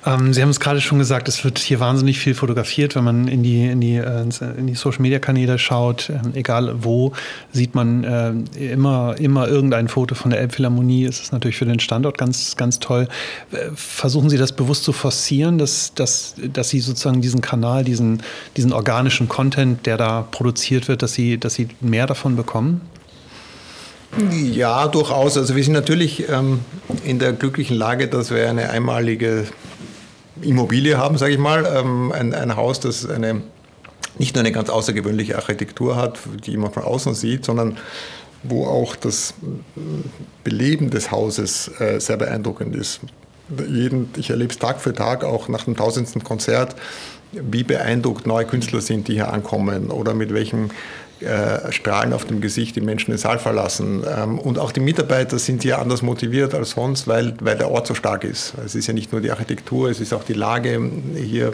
Ähm, Sie haben es gerade schon gesagt, es wird hier wahnsinnig viel fotografiert. Wenn man in die, in die, äh, in die Social-Media-Kanäle schaut, äh, egal wo, sieht man äh, immer, immer irgendein Foto von der Elbphilharmonie. Es ist natürlich für den Standort ganz, ganz toll. Äh, versuchen Sie das bewusst zu forcieren, dass, dass, dass Sie sozusagen diesen Kanal, diesen, diesen organischen Content, der da produziert wird, dass Sie, dass Sie mehr davon bekommen? Ja, durchaus. Also wir sind natürlich ähm, in der glücklichen Lage, dass wir eine einmalige Immobilie haben, sage ich mal. Ähm, ein, ein, Haus, das eine, nicht nur eine ganz außergewöhnliche Architektur hat, die man von außen sieht, sondern wo auch das Beleben des Hauses äh, sehr beeindruckend ist. Jeden, ich erlebe es Tag für Tag, auch nach dem tausendsten Konzert, wie beeindruckt neue Künstler sind, die hier ankommen oder mit welchem äh, Strahlen auf dem Gesicht die Menschen den Saal verlassen. Ähm, und auch die Mitarbeiter sind hier anders motiviert als sonst, weil, weil der Ort so stark ist. Es ist ja nicht nur die Architektur, es ist auch die Lage hier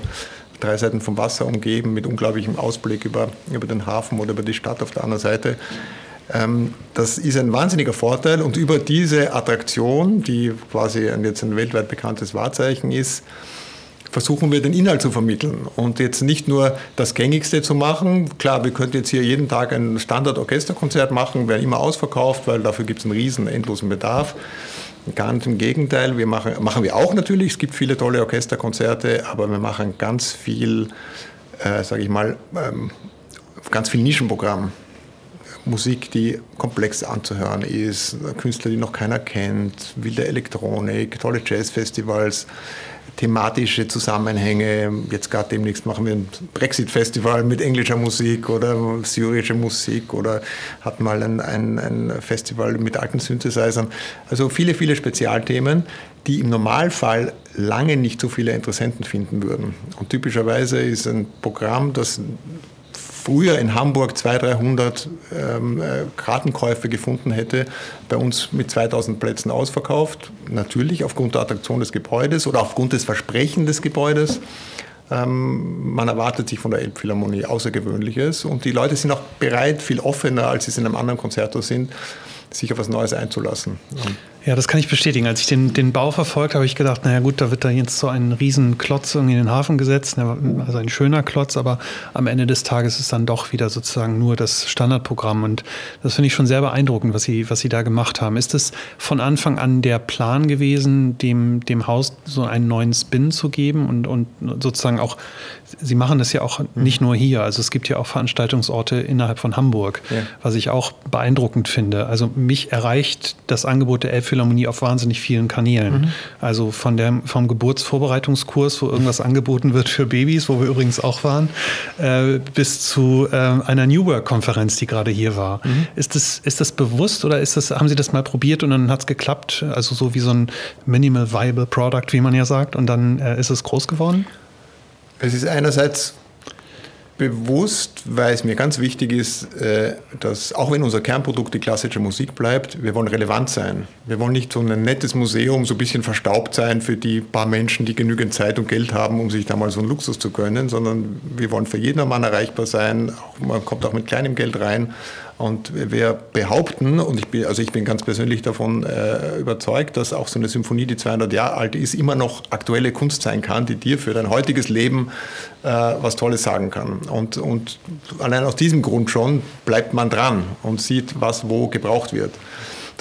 drei Seiten vom Wasser umgeben mit unglaublichem Ausblick über, über den Hafen oder über die Stadt auf der anderen Seite. Ähm, das ist ein wahnsinniger Vorteil und über diese Attraktion, die quasi jetzt ein weltweit bekanntes Wahrzeichen ist, versuchen wir den Inhalt zu vermitteln und jetzt nicht nur das Gängigste zu machen. Klar, wir könnten jetzt hier jeden Tag ein Standard-Orchesterkonzert machen, wäre immer ausverkauft, weil dafür gibt es einen riesen, endlosen Bedarf. Ganz im Gegenteil, wir machen, machen wir auch natürlich, es gibt viele tolle Orchesterkonzerte, aber wir machen ganz viel, äh, sage ich mal, ähm, ganz viel Nischenprogramm. Musik, die komplex anzuhören ist, Künstler, die noch keiner kennt, wilde Elektronik, tolle Jazzfestivals, thematische Zusammenhänge. Jetzt gerade demnächst machen wir ein Brexit-Festival mit englischer Musik oder syrischer Musik oder hatten mal ein, ein, ein Festival mit alten Synthesizern. Also viele, viele Spezialthemen, die im Normalfall lange nicht so viele Interessenten finden würden. Und typischerweise ist ein Programm, das früher in Hamburg 200, 300 ähm, äh, Kartenkäufe gefunden hätte, bei uns mit 2000 Plätzen ausverkauft. Natürlich aufgrund der Attraktion des Gebäudes oder aufgrund des Versprechens des Gebäudes. Ähm, man erwartet sich von der Elbphilharmonie Außergewöhnliches und die Leute sind auch bereit, viel offener, als sie es in einem anderen Konzerthaus sind, sich auf was Neues einzulassen. Und ja, das kann ich bestätigen. Als ich den, den Bau verfolgt habe, ich gedacht, naja gut, da wird da jetzt so ein Riesenklotz irgendwie in den Hafen gesetzt, also ein schöner Klotz, aber am Ende des Tages ist dann doch wieder sozusagen nur das Standardprogramm und das finde ich schon sehr beeindruckend, was Sie, was Sie da gemacht haben. Ist es von Anfang an der Plan gewesen, dem, dem Haus so einen neuen Spin zu geben und, und sozusagen auch, Sie machen das ja auch nicht nur hier, also es gibt ja auch Veranstaltungsorte innerhalb von Hamburg, ja. was ich auch beeindruckend finde. Also mich erreicht das Angebot der Elf Philharmonie auf wahnsinnig vielen Kanälen. Mhm. Also von der, vom Geburtsvorbereitungskurs, wo irgendwas angeboten wird für Babys, wo wir übrigens auch waren, äh, bis zu äh, einer New Work-Konferenz, die gerade hier war. Mhm. Ist, das, ist das bewusst oder ist das, haben Sie das mal probiert und dann hat es geklappt? Also so wie so ein Minimal Viable Product, wie man ja sagt, und dann äh, ist es groß geworden? Es ist einerseits bewusst, weil es mir ganz wichtig ist, äh, dass auch wenn unser Kernprodukt die klassische Musik bleibt, wir wollen relevant sein. Wir wollen nicht so ein nettes Museum, so ein bisschen verstaubt sein für die paar Menschen, die genügend Zeit und Geld haben, um sich da mal so einen Luxus zu gönnen, sondern wir wollen für jeden Mann erreichbar sein. Man kommt auch mit kleinem Geld rein und wir behaupten, und ich bin, also ich bin ganz persönlich davon äh, überzeugt, dass auch so eine Symphonie, die 200 Jahre alt ist, immer noch aktuelle Kunst sein kann, die dir für dein heutiges Leben äh, was Tolles sagen kann. Und, und allein aus diesem Grund schon bleibt man dran und sieht, was wo gebraucht wird.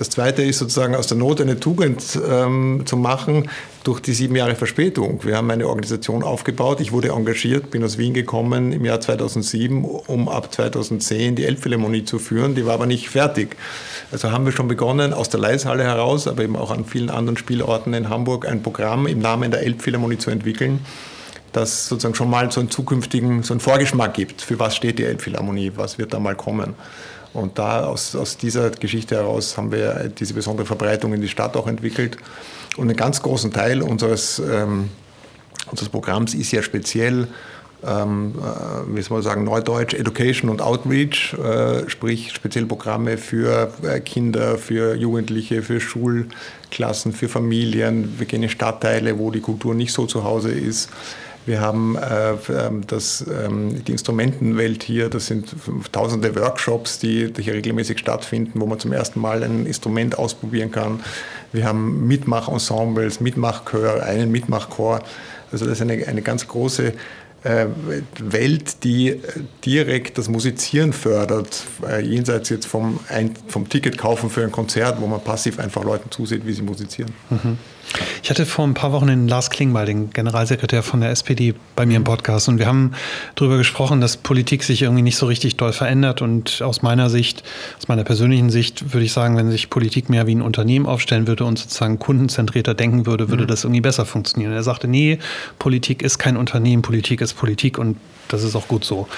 Das Zweite ist sozusagen aus der Not eine Tugend ähm, zu machen durch die sieben Jahre Verspätung. Wir haben eine Organisation aufgebaut. Ich wurde engagiert, bin aus Wien gekommen im Jahr 2007, um ab 2010 die Elbphilharmonie zu führen. Die war aber nicht fertig. Also haben wir schon begonnen, aus der Leishalle heraus, aber eben auch an vielen anderen Spielorten in Hamburg, ein Programm im Namen der Elbphilharmonie zu entwickeln das sozusagen schon mal so einen zukünftigen, so einen Vorgeschmack gibt, für was steht die Elbphilharmonie, was wird da mal kommen. Und da aus, aus dieser Geschichte heraus haben wir diese besondere Verbreitung in die Stadt auch entwickelt. Und einen ganz großen Teil unseres, ähm, unseres Programms ist ja speziell, ähm, äh, wie soll man sagen, Neudeutsch, Education und Outreach, äh, sprich speziell Programme für äh, Kinder, für Jugendliche, für Schulklassen, für Familien. Wir gehen in Stadtteile, wo die Kultur nicht so zu Hause ist. Wir haben äh, ähm, das, ähm, die Instrumentenwelt hier, das sind tausende Workshops, die, hier regelmäßig stattfinden, wo man zum ersten Mal ein Instrument ausprobieren kann. Wir haben Mitmachensembles, Mitmachchör, einen Mitmachchor. Also das ist eine, eine ganz große äh, Welt, die direkt das Musizieren fördert, äh, jenseits jetzt vom, vom Ticket kaufen für ein Konzert, wo man passiv einfach Leuten zusieht, wie sie musizieren. Mhm. Ich hatte vor ein paar Wochen den Lars Klingbeil, den Generalsekretär von der SPD, bei mir im Podcast und wir haben darüber gesprochen, dass Politik sich irgendwie nicht so richtig doll verändert und aus meiner Sicht, aus meiner persönlichen Sicht würde ich sagen, wenn sich Politik mehr wie ein Unternehmen aufstellen würde und sozusagen kundenzentrierter denken würde, würde mhm. das irgendwie besser funktionieren. Er sagte, nee, Politik ist kein Unternehmen, Politik ist Politik und das ist auch gut so.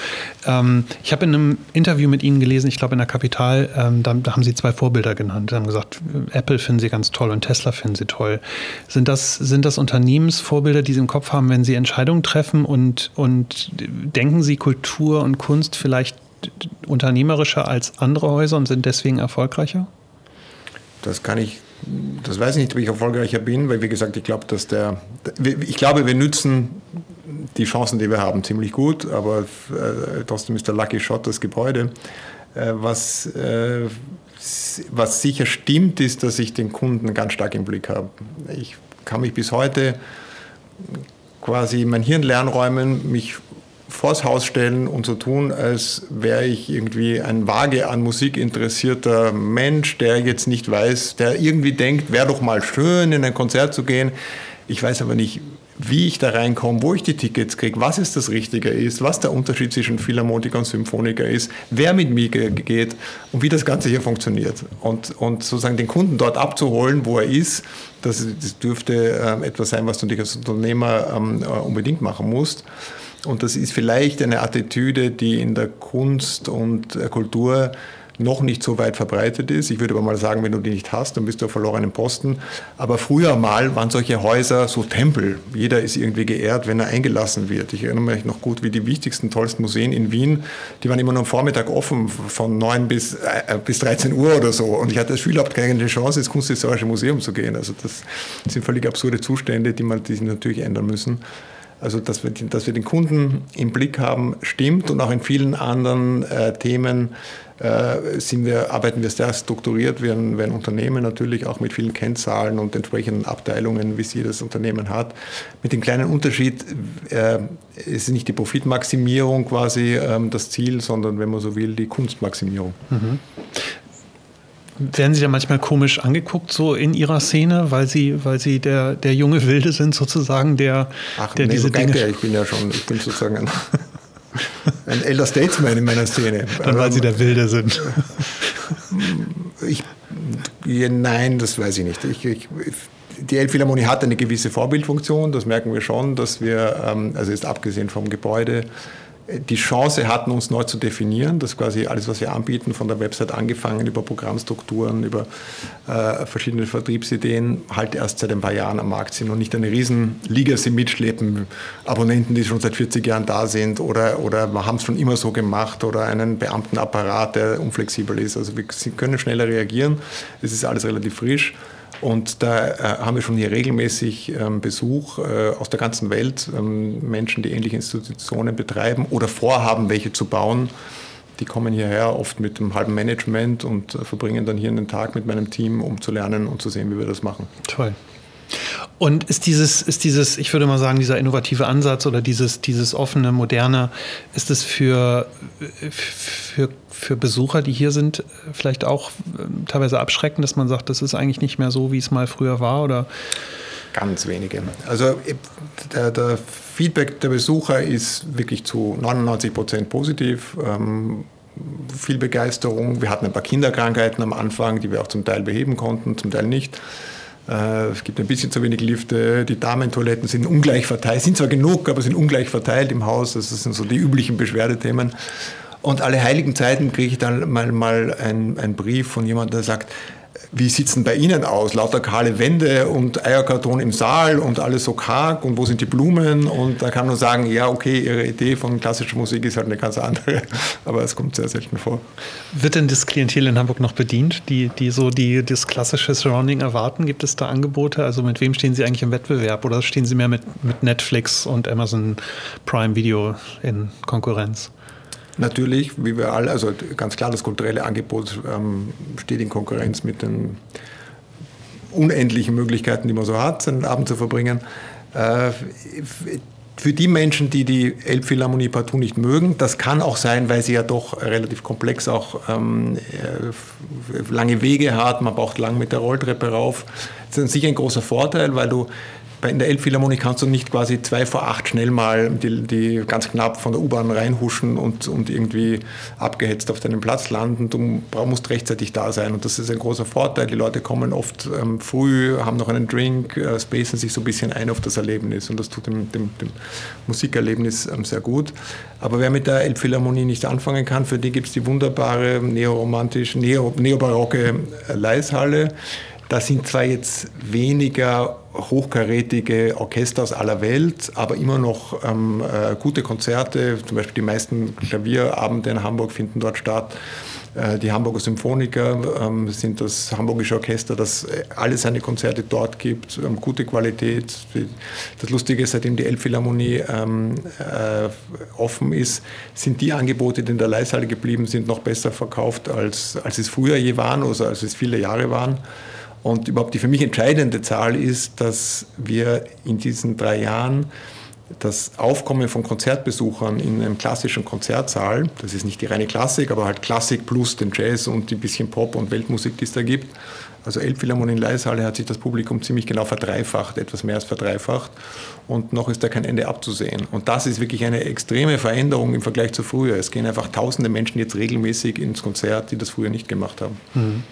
Ähm, ich habe in einem Interview mit Ihnen gelesen, ich glaube in der Kapital, ähm, da, da, haben Sie zwei Vorbilder genannt. Sie haben gesagt, Apple finden Sie ganz toll und Tesla finden Sie toll. Sind das, sind das Unternehmensvorbilder, die Sie im Kopf haben, wenn Sie Entscheidungen treffen und, und denken Sie Kultur und Kunst vielleicht unternehmerischer als andere Häuser und sind deswegen erfolgreicher? Das kann ich das weiß ich nicht, ob ich erfolgreicher bin, weil wie gesagt, ich glaube, dass der, ich glaube, wir nützen die Chancen, die wir haben, ziemlich gut, aber äh, trotzdem ist der Lucky Shot das Gebäude. Äh, was, äh, was sicher stimmt, ist, dass ich den Kunden ganz stark im Blick habe. Ich kann mich bis heute quasi mein Hirn lernräumen, mich vors Haus stellen und so tun, als wäre ich irgendwie ein vage an Musik interessierter Mensch, der jetzt nicht weiß, der irgendwie denkt, wäre doch mal schön, in ein Konzert zu gehen. Ich weiß aber nicht, wie ich da reinkomme, wo ich die Tickets kriege, was ist das Richtige ist, was der Unterschied zwischen Philharmoniker und Symphoniker ist, wer mit mir geht und wie das Ganze hier funktioniert. Und, und sozusagen den Kunden dort abzuholen, wo er ist, das, das dürfte äh, etwas sein, was du dich als Unternehmer ähm, äh, unbedingt machen musst. Und das ist vielleicht eine Attitüde, die in der Kunst und äh, Kultur noch nicht so weit verbreitet ist. Ich würde aber mal sagen, wenn du die nicht hast, dann bist du auf verlorenen Posten. Aber früher mal waren solche Häuser so Tempel. Jeder ist irgendwie geehrt, wenn er eingelassen wird. Ich erinnere mich noch gut, wie die wichtigsten, tollsten Museen in Wien, die waren immer nur am Vormittag offen, von 9 bis, äh, bis 13 Uhr oder so. Und ich hatte als Schüler überhaupt keine Chance, ins Kunsthistorische Museum zu gehen. Also das sind völlig absurde Zustände, die man die sich natürlich ändern müssen. Also, dass wir, dass wir den Kunden im Blick haben, stimmt und auch in vielen anderen äh, Themen äh, sind wir, arbeiten wir sehr strukturiert ein, wie ein, Unternehmen, natürlich auch mit vielen Kennzahlen und entsprechenden Abteilungen, wie es jedes Unternehmen hat. Mit dem kleinen Unterschied, äh, ist nicht die Profitmaximierung quasi ähm, das Ziel, sondern, wenn man so will, die Kunstmaximierung. Mhm. Werden Sie da manchmal komisch angeguckt, so in Ihrer Szene, weil Sie, weil Sie der, der junge Wilde sind, sozusagen, der, Ach, der nee, diese so Dinge. Der. Ich bin ja schon, ich bin sozusagen ein, [laughs] ein Elder Statesman in meiner Szene. Dann, weil Sie der Wilde sind. Ich, nein, das weiß ich nicht. Ich, ich, die Elbphilharmonie hat eine gewisse Vorbildfunktion, das merken wir schon, dass wir, ähm, also jetzt abgesehen vom Gebäude, die Chance hatten, uns neu zu definieren, dass quasi alles, was wir anbieten, von der Website angefangen, über Programmstrukturen, über äh, verschiedene Vertriebsideen, halt erst seit ein paar Jahren am Markt sind und nicht eine riesen Legacy mitschleppen, Abonnenten, die schon seit 40 Jahren da sind oder, oder wir haben es schon immer so gemacht oder einen Beamtenapparat, der unflexibel ist. Also wir können schneller reagieren, es ist alles relativ frisch. Und da äh, haben wir schon hier regelmäßig ähm, Besuch äh, aus der ganzen Welt, ähm, Menschen, die ähnliche Institutionen betreiben oder vorhaben, welche zu bauen. Die kommen hierher oft mit einem halben Management und äh, verbringen dann hier einen Tag mit meinem Team, um zu lernen und zu sehen, wie wir das machen. Toll. Und ist dieses, ist dieses, ich würde mal sagen, dieser innovative Ansatz oder dieses, dieses offene, moderne, ist es für, für, für Besucher, die hier sind, vielleicht auch ähm, teilweise abschreckend, dass man sagt, das ist eigentlich nicht mehr so, wie es mal früher war? Oder? Ganz wenige. Also der, der Feedback der Besucher ist wirklich zu 99 Prozent positiv. Ähm, viel Begeisterung. Wir hatten ein paar Kinderkrankheiten am Anfang, die wir auch zum Teil beheben konnten, zum Teil nicht. Äh, es gibt ein bisschen zu wenig Lifte, die Damentoiletten sind ungleich verteilt, sind zwar genug, aber sind ungleich verteilt im Haus. Das sind so die üblichen Beschwerdethemen. Und alle heiligen Zeiten kriege ich dann mal, mal einen Brief von jemandem, der sagt, wie sieht es denn bei Ihnen aus? Lauter kahle Wände und Eierkarton im Saal und alles so karg und wo sind die Blumen? Und da kann man sagen, ja, okay, Ihre Idee von klassischer Musik ist halt eine ganz andere, [laughs] aber es kommt sehr selten vor. Wird denn das Klientel in Hamburg noch bedient, die, die so die, das klassische Surrounding erwarten? Gibt es da Angebote? Also mit wem stehen Sie eigentlich im Wettbewerb oder stehen Sie mehr mit, mit Netflix und Amazon Prime Video in Konkurrenz? Natürlich, wie wir alle, also ganz klar, das kulturelle Angebot ähm, steht in Konkurrenz mit den unendlichen Möglichkeiten, die man so hat, seinen Abend zu verbringen. Äh, für die Menschen, die die Elbphilharmonie partout nicht mögen, das kann auch sein, weil sie ja doch relativ komplex auch ähm, äh, lange Wege hat, man braucht lang mit der Rolltreppe rauf. Das ist sicher ein großer Vorteil, weil du in der Elbphilharmonie kannst du nicht quasi zwei vor acht schnell mal die, die ganz knapp von der U-Bahn reinhuschen und, und irgendwie abgehetzt auf deinem Platz landen. Du musst rechtzeitig da sein und das ist ein großer Vorteil. Die Leute kommen oft ähm, früh, haben noch einen Drink, äh, spacen sich so ein bisschen ein auf das Erlebnis und das tut dem, dem, dem Musikerlebnis ähm, sehr gut. Aber wer mit der Elbphilharmonie nicht anfangen kann, für die gibt es die wunderbare neoromantische, neo, neobarocke äh, Leishalle. Da sind zwar jetzt weniger hochkarätige Orchester aus aller Welt, aber immer noch ähm, äh, gute Konzerte. Zum Beispiel die meisten Klavierabende in Hamburg finden dort statt. Äh, die Hamburger Symphoniker ähm, sind das hamburgische Orchester, das äh, alle seine Konzerte dort gibt, ähm, gute Qualität. Das Lustige ist, seitdem die Elbphilharmonie ähm, äh, offen ist, sind die Angebote, die in der Leishalle geblieben sind, noch besser verkauft, als, als es früher je waren, also als es viele Jahre waren. Und überhaupt die für mich entscheidende Zahl ist, dass wir in diesen drei Jahren das Aufkommen von Konzertbesuchern in einem klassischen Konzertsaal, das ist nicht die reine Klassik, aber halt Klassik plus den Jazz und die bisschen Pop und Weltmusik, die es da gibt. Also Elbphilharmonie in Leishalle hat sich das Publikum ziemlich genau verdreifacht, etwas mehr als verdreifacht und noch ist da kein Ende abzusehen. Und das ist wirklich eine extreme Veränderung im Vergleich zu früher. Es gehen einfach tausende Menschen jetzt regelmäßig ins Konzert, die das früher nicht gemacht haben. Mhm.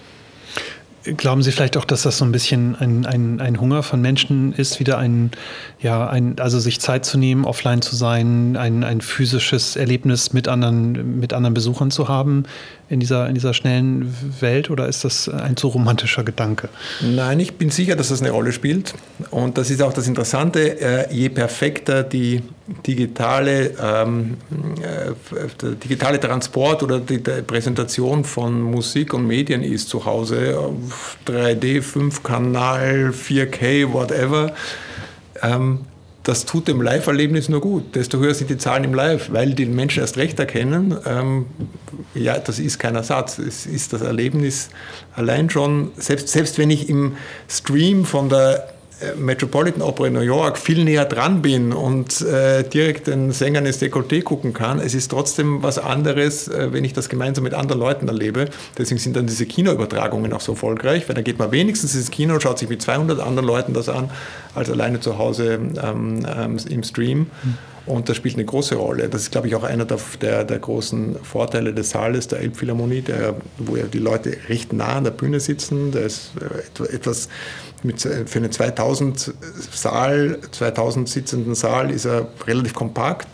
Glauben Sie vielleicht auch, dass das so ein bisschen ein, ein, ein Hunger von Menschen ist, wieder ein, ja, ein, also sich Zeit zu nehmen, offline zu sein, ein, ein physisches Erlebnis mit anderen, mit anderen Besuchern zu haben in dieser, in dieser schnellen Welt oder ist das ein zu romantischer Gedanke? Nein, ich bin sicher, dass das eine Rolle spielt. Und das ist auch das Interessante, äh, je perfekter die digitale, ähm, äh, der digitale Transport oder die Präsentation von Musik und Medien ist zu Hause, 3D, 5-Kanal, 4K, whatever, ähm, das tut dem Live-Erlebnis nur gut. Desto höher sind die Zahlen im Live, weil die Menschen erst recht erkennen, ähm, ja, das ist kein Ersatz. Es ist das Erlebnis allein schon, selbst, selbst wenn ich im Stream von der Metropolitan Opera in New York viel näher dran bin und äh, direkt den Sängern ins Dekolleté gucken kann, es ist trotzdem was anderes, äh, wenn ich das gemeinsam mit anderen Leuten erlebe. Deswegen sind dann diese Kinoübertragungen auch so erfolgreich, weil da geht man wenigstens ins Kino und schaut sich mit 200 anderen Leuten das an, als alleine zu Hause ähm, ähm, im Stream. Und das spielt eine große Rolle. Das ist, glaube ich, auch einer der, der, der großen Vorteile des Saales der Elbphilharmonie, der, wo ja die Leute recht nah an der Bühne sitzen. Da ist äh, etwas mit, für einen 2000 Saal, 2000 sitzenden Saal ist er relativ kompakt.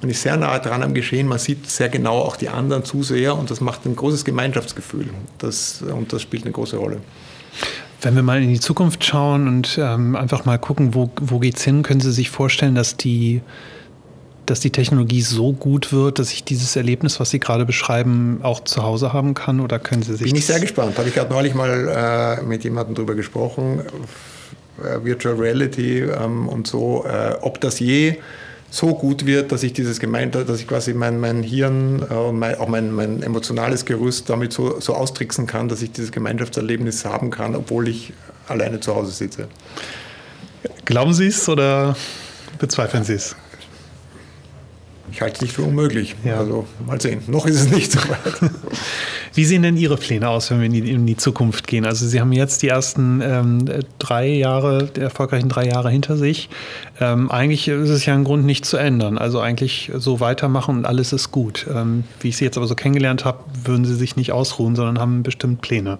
Man ist sehr nah dran am Geschehen, man sieht sehr genau auch die anderen Zuseher und das macht ein großes Gemeinschaftsgefühl. Das, und das spielt eine große Rolle. Wenn wir mal in die Zukunft schauen und ähm, einfach mal gucken, wo, wo geht es hin, können Sie sich vorstellen, dass die dass die Technologie so gut wird, dass ich dieses Erlebnis, was Sie gerade beschreiben, auch zu Hause haben kann? Oder können Sie sich. Bin ich sehr gespannt. Habe ich gerade neulich mal äh, mit jemandem darüber gesprochen. Äh, Virtual Reality ähm, und so, äh, ob das je so gut wird, dass ich dieses gemeint, dass ich quasi mein, mein Hirn äh, und mein, auch mein, mein emotionales Gerüst damit so, so austricksen kann, dass ich dieses Gemeinschaftserlebnis haben kann, obwohl ich alleine zu Hause sitze. Glauben Sie es oder bezweifeln Sie es? Ich halte es nicht für unmöglich. Ja. Also mal sehen. Noch ist es nicht so weit. [laughs] Wie sehen denn Ihre Pläne aus, wenn wir in die, in die Zukunft gehen? Also Sie haben jetzt die ersten ähm, drei Jahre, die erfolgreichen drei Jahre hinter sich. Ähm, eigentlich ist es ja ein Grund, nicht zu ändern. Also eigentlich so weitermachen und alles ist gut. Ähm, wie ich Sie jetzt aber so kennengelernt habe, würden Sie sich nicht ausruhen, sondern haben bestimmt Pläne.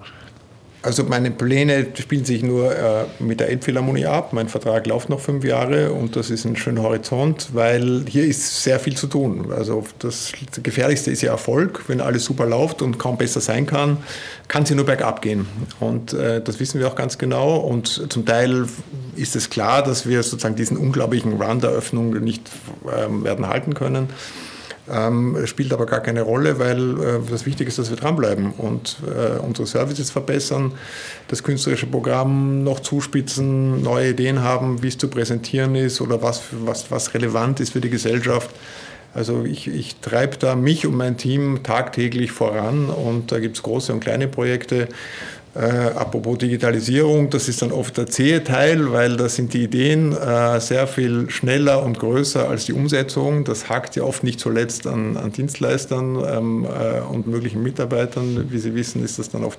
Also meine Pläne spielen sich nur äh, mit der Elbphilharmonie ab. Mein Vertrag läuft noch fünf Jahre und das ist ein schöner Horizont, weil hier ist sehr viel zu tun. Also das Gefährlichste ist ja Erfolg. Wenn alles super läuft und kaum besser sein kann, kann sie nur bergab gehen. Und äh, das wissen wir auch ganz genau. Und zum Teil ist es klar, dass wir sozusagen diesen unglaublichen Run der Öffnung nicht äh, werden halten können. Ähm, spielt aber gar keine Rolle, weil äh, das Wichtige ist, dass wir dranbleiben und äh, unsere Services verbessern, das künstlerische Programm noch zuspitzen, neue Ideen haben, wie es zu präsentieren ist oder was, was, was relevant ist für die Gesellschaft. Also ich, ich treibe da mich und mein Team tagtäglich voran und da gibt es große und kleine Projekte. Äh, apropos Digitalisierung, das ist dann oft der zähe Teil, weil da sind die Ideen äh, sehr viel schneller und größer als die Umsetzung. Das hakt ja oft nicht zuletzt an, an Dienstleistern ähm, äh, und möglichen Mitarbeitern. Wie Sie wissen, ist das dann oft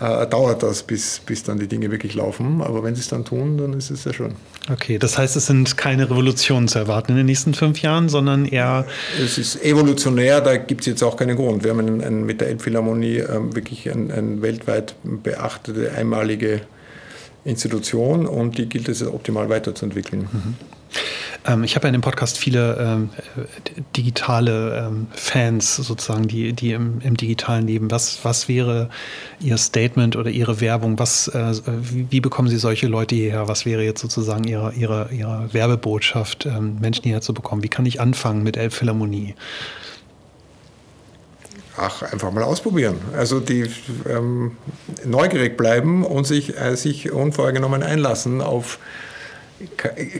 äh, dauert das, bis, bis dann die Dinge wirklich laufen. Aber wenn sie es dann tun, dann ist es sehr schön. Okay, das heißt, es sind keine Revolutionen zu erwarten in den nächsten fünf Jahren, sondern eher. Es ist evolutionär, da gibt es jetzt auch keinen Grund. Wir haben einen, einen, mit der Elbphilharmonie ähm, wirklich eine ein weltweit beachtete, einmalige Institution und die gilt es optimal weiterzuentwickeln. Mhm. Ähm, ich habe ja in dem Podcast viele ähm, digitale ähm, Fans sozusagen, die, die im, im, digitalen leben. Was, was wäre Ihr Statement oder Ihre Werbung? Was, äh, wie, wie, bekommen Sie solche Leute hierher? Was wäre jetzt sozusagen Ihre, Ihre, Ihre Werbebotschaft, ähm, Menschen hierher zu bekommen? Wie kann ich anfangen mit Elbphilharmonie? Ach, einfach mal ausprobieren. Also die ähm, neugierig bleiben und sich, äh, sich unvorgenommen einlassen auf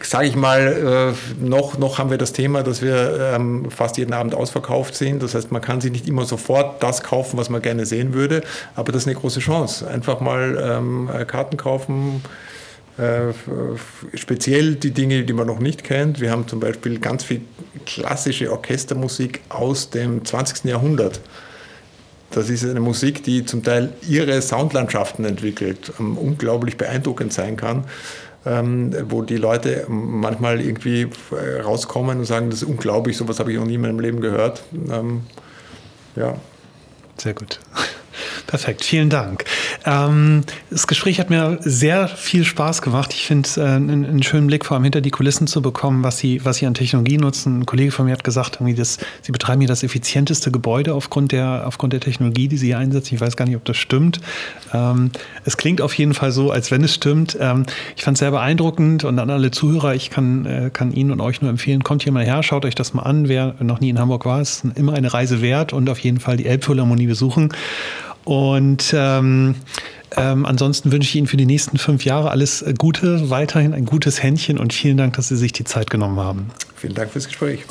sage ich mal, äh, noch, noch haben wir das Thema, dass wir ähm, fast jeden Abend ausverkauft sind. Das heißt, man kann sich nicht immer sofort das kaufen, was man gerne sehen würde, aber das ist eine große Chance. Einfach mal ähm, Karten kaufen, Äh, speziell die Dinge, die man noch nicht kennt. Wir haben zum Beispiel ganz viel klassische Orchestermusik aus dem 20. Jahrhundert. Das ist eine Musik, die zum Teil ihre Soundlandschaften entwickelt, ähm, unglaublich beeindruckend sein kann, ähm, wo die Leute manchmal irgendwie äh, rauskommen und sagen, das ist unglaublich, sowas habe ich noch nie in meinem Leben gehört. Ähm, ja. Sehr gut. Perfekt, vielen Dank. Ähm, das Gespräch hat mir sehr viel Spaß gemacht. Ich finde äh, einen, einen, schönen Blick vor allem hinter die Kulissen zu bekommen, was Sie, was Sie an Technologie nutzen. Ein Kollege von mir hat gesagt, irgendwie das, Sie betreiben hier das effizienteste Gebäude aufgrund der, aufgrund der Technologie, die Sie hier einsetzen. Ich weiß gar nicht, ob das stimmt. Ähm, es klingt auf jeden Fall so, als wenn es stimmt. Ähm, ich fand es sehr beeindruckend und an alle Zuhörer, ich kann, äh, kann Ihnen und euch nur empfehlen, kommt hier mal her, schaut euch das mal an. Wer noch nie in Hamburg war, ist immer eine Reise wert und auf jeden Fall die Elbphilharmonie besuchen. Und ähm, ähm, ansonsten wünsche ich Ihnen für die nächsten fünf Jahre alles Gute, weiterhin ein gutes Händchen und vielen Dank, dass Sie sich die Zeit genommen haben. Vielen Dank fürs Gespräch.